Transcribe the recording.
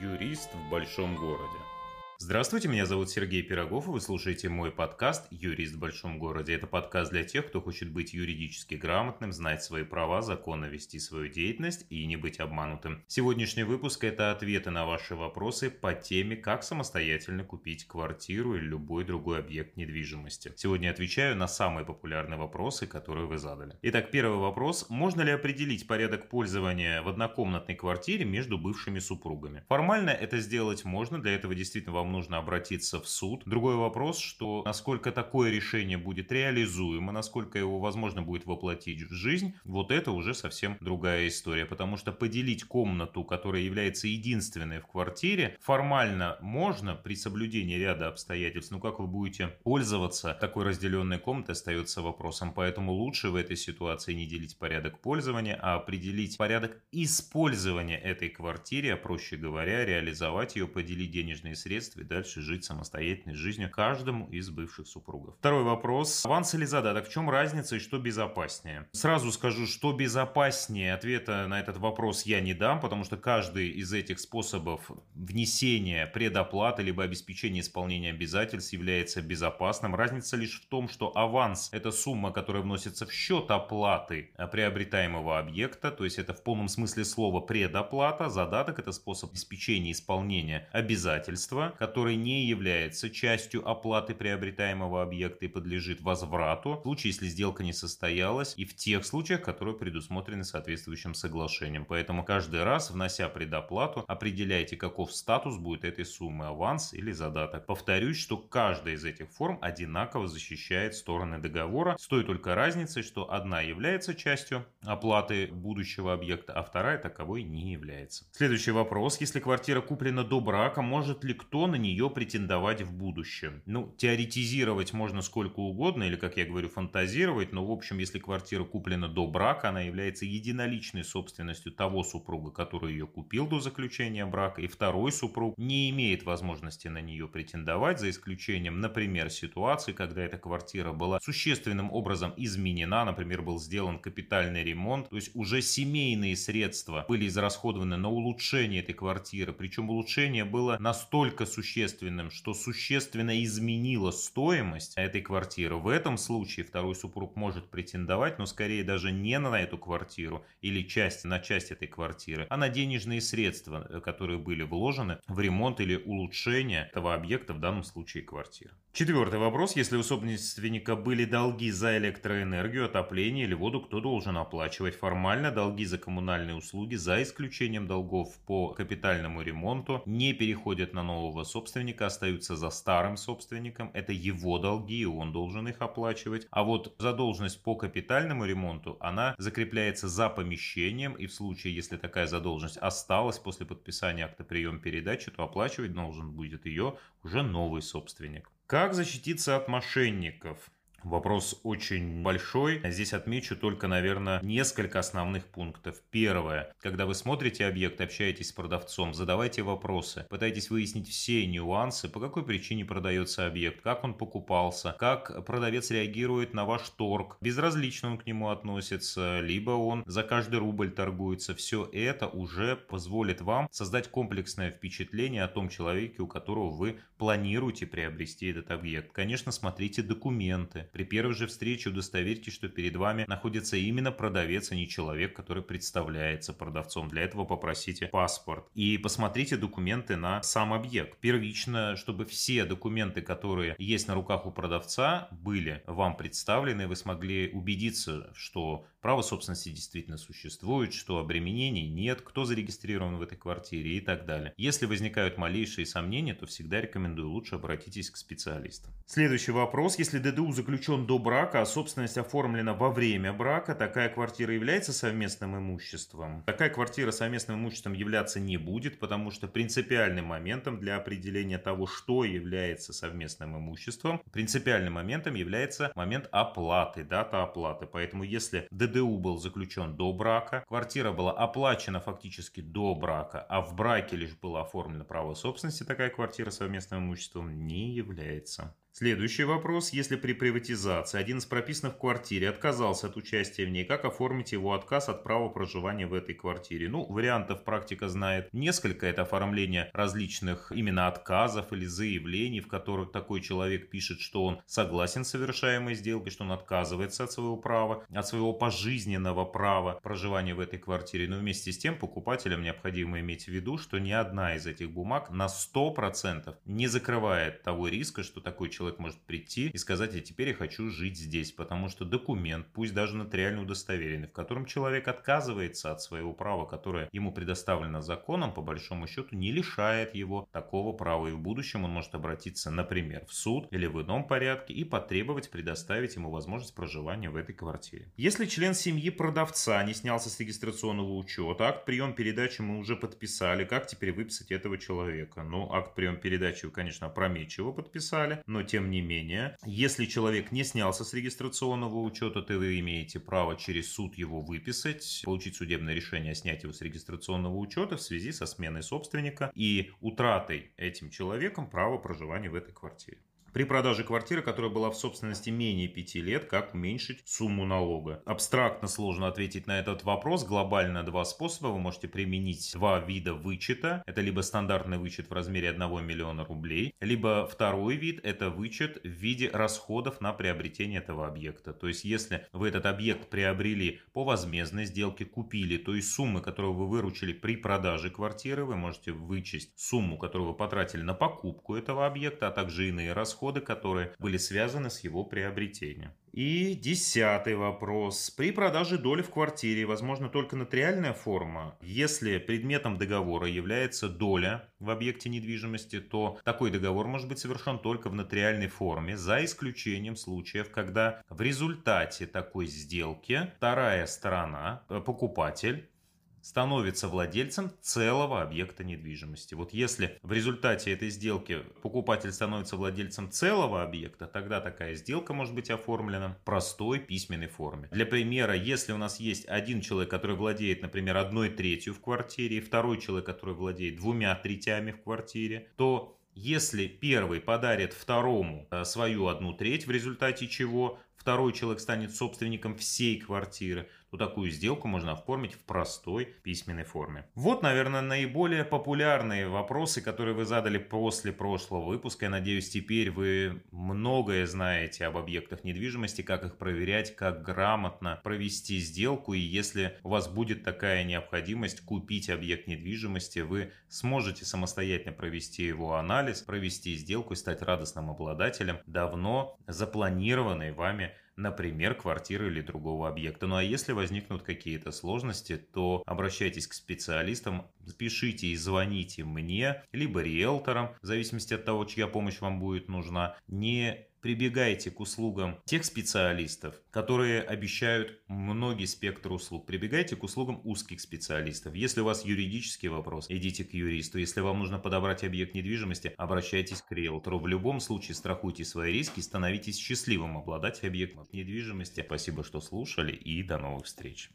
Юрист в большом городе. Здравствуйте, меня зовут Сергей Пирогов, и вы слушаете мой подкаст «Юрист в большом городе». Это подкаст для тех, кто хочет быть юридически грамотным, знать свои права, законно вести свою деятельность и не быть обманутым. Сегодняшний выпуск – это ответы на ваши вопросы по теме, как самостоятельно купить квартиру или любой другой объект недвижимости. Сегодня отвечаю на самые популярные вопросы, которые вы задали. Итак, первый вопрос. Можно ли определить порядок пользования в однокомнатной квартире между бывшими супругами? Формально это сделать можно, для этого действительно вам нужно обратиться в суд. Другой вопрос, что насколько такое решение будет реализуемо, насколько его возможно будет воплотить в жизнь, вот это уже совсем другая история, потому что поделить комнату, которая является единственной в квартире, формально можно при соблюдении ряда обстоятельств, но как вы будете пользоваться такой разделенной комнатой остается вопросом, поэтому лучше в этой ситуации не делить порядок пользования, а определить порядок использования этой квартиры, а проще говоря, реализовать ее, поделить денежные средства и дальше жить самостоятельной жизнью каждому из бывших супругов. Второй вопрос. Аванс или задаток? В чем разница и что безопаснее? Сразу скажу, что безопаснее. Ответа на этот вопрос я не дам, потому что каждый из этих способов внесения предоплаты либо обеспечения исполнения обязательств является безопасным. Разница лишь в том, что аванс – это сумма, которая вносится в счет оплаты приобретаемого объекта, то есть это в полном смысле слова предоплата. Задаток – это способ обеспечения исполнения обязательства, который не является частью оплаты приобретаемого объекта и подлежит возврату, в случае, если сделка не состоялась, и в тех случаях, которые предусмотрены соответствующим соглашением. Поэтому каждый раз, внося предоплату, определяйте, каков статус будет этой суммы, аванс или задаток. Повторюсь, что каждая из этих форм одинаково защищает стороны договора, с той только разницей, что одна является частью оплаты будущего объекта, а вторая таковой не является. Следующий вопрос. Если квартира куплена до брака, может ли кто на нее претендовать в будущем. Ну, теоретизировать можно сколько угодно, или, как я говорю, фантазировать, но, в общем, если квартира куплена до брака, она является единоличной собственностью того супруга, который ее купил до заключения брака, и второй супруг не имеет возможности на нее претендовать, за исключением, например, ситуации, когда эта квартира была существенным образом изменена, например, был сделан капитальный ремонт, то есть уже семейные средства были израсходованы на улучшение этой квартиры, причем улучшение было настолько существенным, существенным, что существенно изменило стоимость этой квартиры. В этом случае второй супруг может претендовать, но скорее даже не на эту квартиру или часть, на часть этой квартиры, а на денежные средства, э, которые были вложены в ремонт или улучшение этого объекта, в данном случае квартиры. Четвертый вопрос. Если у собственника были долги за электроэнергию, отопление или воду, кто должен оплачивать? Формально долги за коммунальные услуги, за исключением долгов по капитальному ремонту, не переходят на нового собственника, остаются за старым собственником. Это его долги, и он должен их оплачивать. А вот задолженность по капитальному ремонту, она закрепляется за помещением, и в случае, если такая задолженность осталась после подписания акта прием передачи, то оплачивать должен будет ее уже новый собственник. Как защититься от мошенников? Вопрос очень большой. Здесь отмечу только, наверное, несколько основных пунктов. Первое. Когда вы смотрите объект, общаетесь с продавцом, задавайте вопросы. Пытайтесь выяснить все нюансы, по какой причине продается объект, как он покупался, как продавец реагирует на ваш торг, безразлично он к нему относится, либо он за каждый рубль торгуется. Все это уже позволит вам создать комплексное впечатление о том человеке, у которого вы планируете приобрести этот объект. Конечно, смотрите документы при первой же встрече удостоверьтесь, что перед вами находится именно продавец, а не человек, который представляется продавцом. Для этого попросите паспорт. И посмотрите документы на сам объект. Первично, чтобы все документы, которые есть на руках у продавца, были вам представлены, вы смогли убедиться, что право собственности действительно существует, что обременений нет, кто зарегистрирован в этой квартире и так далее. Если возникают малейшие сомнения, то всегда рекомендую лучше обратитесь к специалистам. Следующий вопрос. Если ДДУ заключен до брака, а собственность оформлена во время брака, такая квартира является совместным имуществом. Такая квартира совместным имуществом являться не будет, потому что принципиальным моментом для определения того, что является совместным имуществом, принципиальным моментом является момент оплаты, дата оплаты. Поэтому если ДДУ был заключен до брака, квартира была оплачена фактически до брака, а в браке лишь было оформлено право собственности, такая квартира совместным имуществом не является. Следующий вопрос. Если при приватизации один из прописанных в квартире отказался от участия в ней, как оформить его отказ от права проживания в этой квартире? Ну, вариантов практика знает несколько. Это оформление различных именно отказов или заявлений, в которых такой человек пишет, что он согласен с совершаемой сделкой, что он отказывается от своего права, от своего пожизненного права проживания в этой квартире. Но вместе с тем покупателям необходимо иметь в виду, что ни одна из этих бумаг на 100% не закрывает того риска, что такой человек человек может прийти и сказать, а теперь я хочу жить здесь, потому что документ, пусть даже нотариально удостоверенный, в котором человек отказывается от своего права, которое ему предоставлено законом, по большому счету не лишает его такого права. И в будущем он может обратиться, например, в суд или в ином порядке и потребовать предоставить ему возможность проживания в этой квартире. Если член семьи продавца не снялся с регистрационного учета, акт прием передачи мы уже подписали, как теперь выписать этого человека? Ну, акт прием передачи вы, конечно, опрометчиво подписали, но тем не менее, если человек не снялся с регистрационного учета, то вы имеете право через суд его выписать, получить судебное решение о снятии его с регистрационного учета в связи со сменой собственника и утратой этим человеком права проживания в этой квартире. При продаже квартиры, которая была в собственности менее 5 лет, как уменьшить сумму налога? Абстрактно сложно ответить на этот вопрос. Глобально два способа. Вы можете применить два вида вычета. Это либо стандартный вычет в размере 1 миллиона рублей, либо второй вид – это вычет в виде расходов на приобретение этого объекта. То есть, если вы этот объект приобрели по возмездной сделке, купили, то есть суммы, которую вы выручили при продаже квартиры, вы можете вычесть сумму, которую вы потратили на покупку этого объекта, а также иные расходы расходы, которые были связаны с его приобретением. И десятый вопрос. При продаже доли в квартире возможно только нотариальная форма. Если предметом договора является доля в объекте недвижимости, то такой договор может быть совершен только в нотариальной форме, за исключением случаев, когда в результате такой сделки вторая сторона, э, покупатель, становится владельцем целого объекта недвижимости. Вот если в результате этой сделки покупатель становится владельцем целого объекта, тогда такая сделка может быть оформлена в простой письменной форме. Для примера, если у нас есть один человек, который владеет, например, одной третью в квартире, и второй человек, который владеет двумя третями в квартире, то если первый подарит второму э, свою одну треть, в результате чего второй человек станет собственником всей квартиры, то такую сделку можно оформить в простой письменной форме. Вот, наверное, наиболее популярные вопросы, которые вы задали после прошлого выпуска. Я надеюсь, теперь вы многое знаете об объектах недвижимости, как их проверять, как грамотно провести сделку. И если у вас будет такая необходимость купить объект недвижимости, вы сможете самостоятельно провести его анализ, провести сделку и стать радостным обладателем давно запланированной вами например, квартиры или другого объекта. Ну а если возникнут какие-то сложности, то обращайтесь к специалистам, пишите и звоните мне, либо риэлторам, в зависимости от того, чья помощь вам будет нужна. Не прибегайте к услугам тех специалистов, которые обещают многие спектр услуг. Прибегайте к услугам узких специалистов. Если у вас юридический вопрос, идите к юристу. Если вам нужно подобрать объект недвижимости, обращайтесь к риэлтору. В любом случае страхуйте свои риски становитесь счастливым обладателем объекта недвижимости. Спасибо, что слушали и до новых встреч.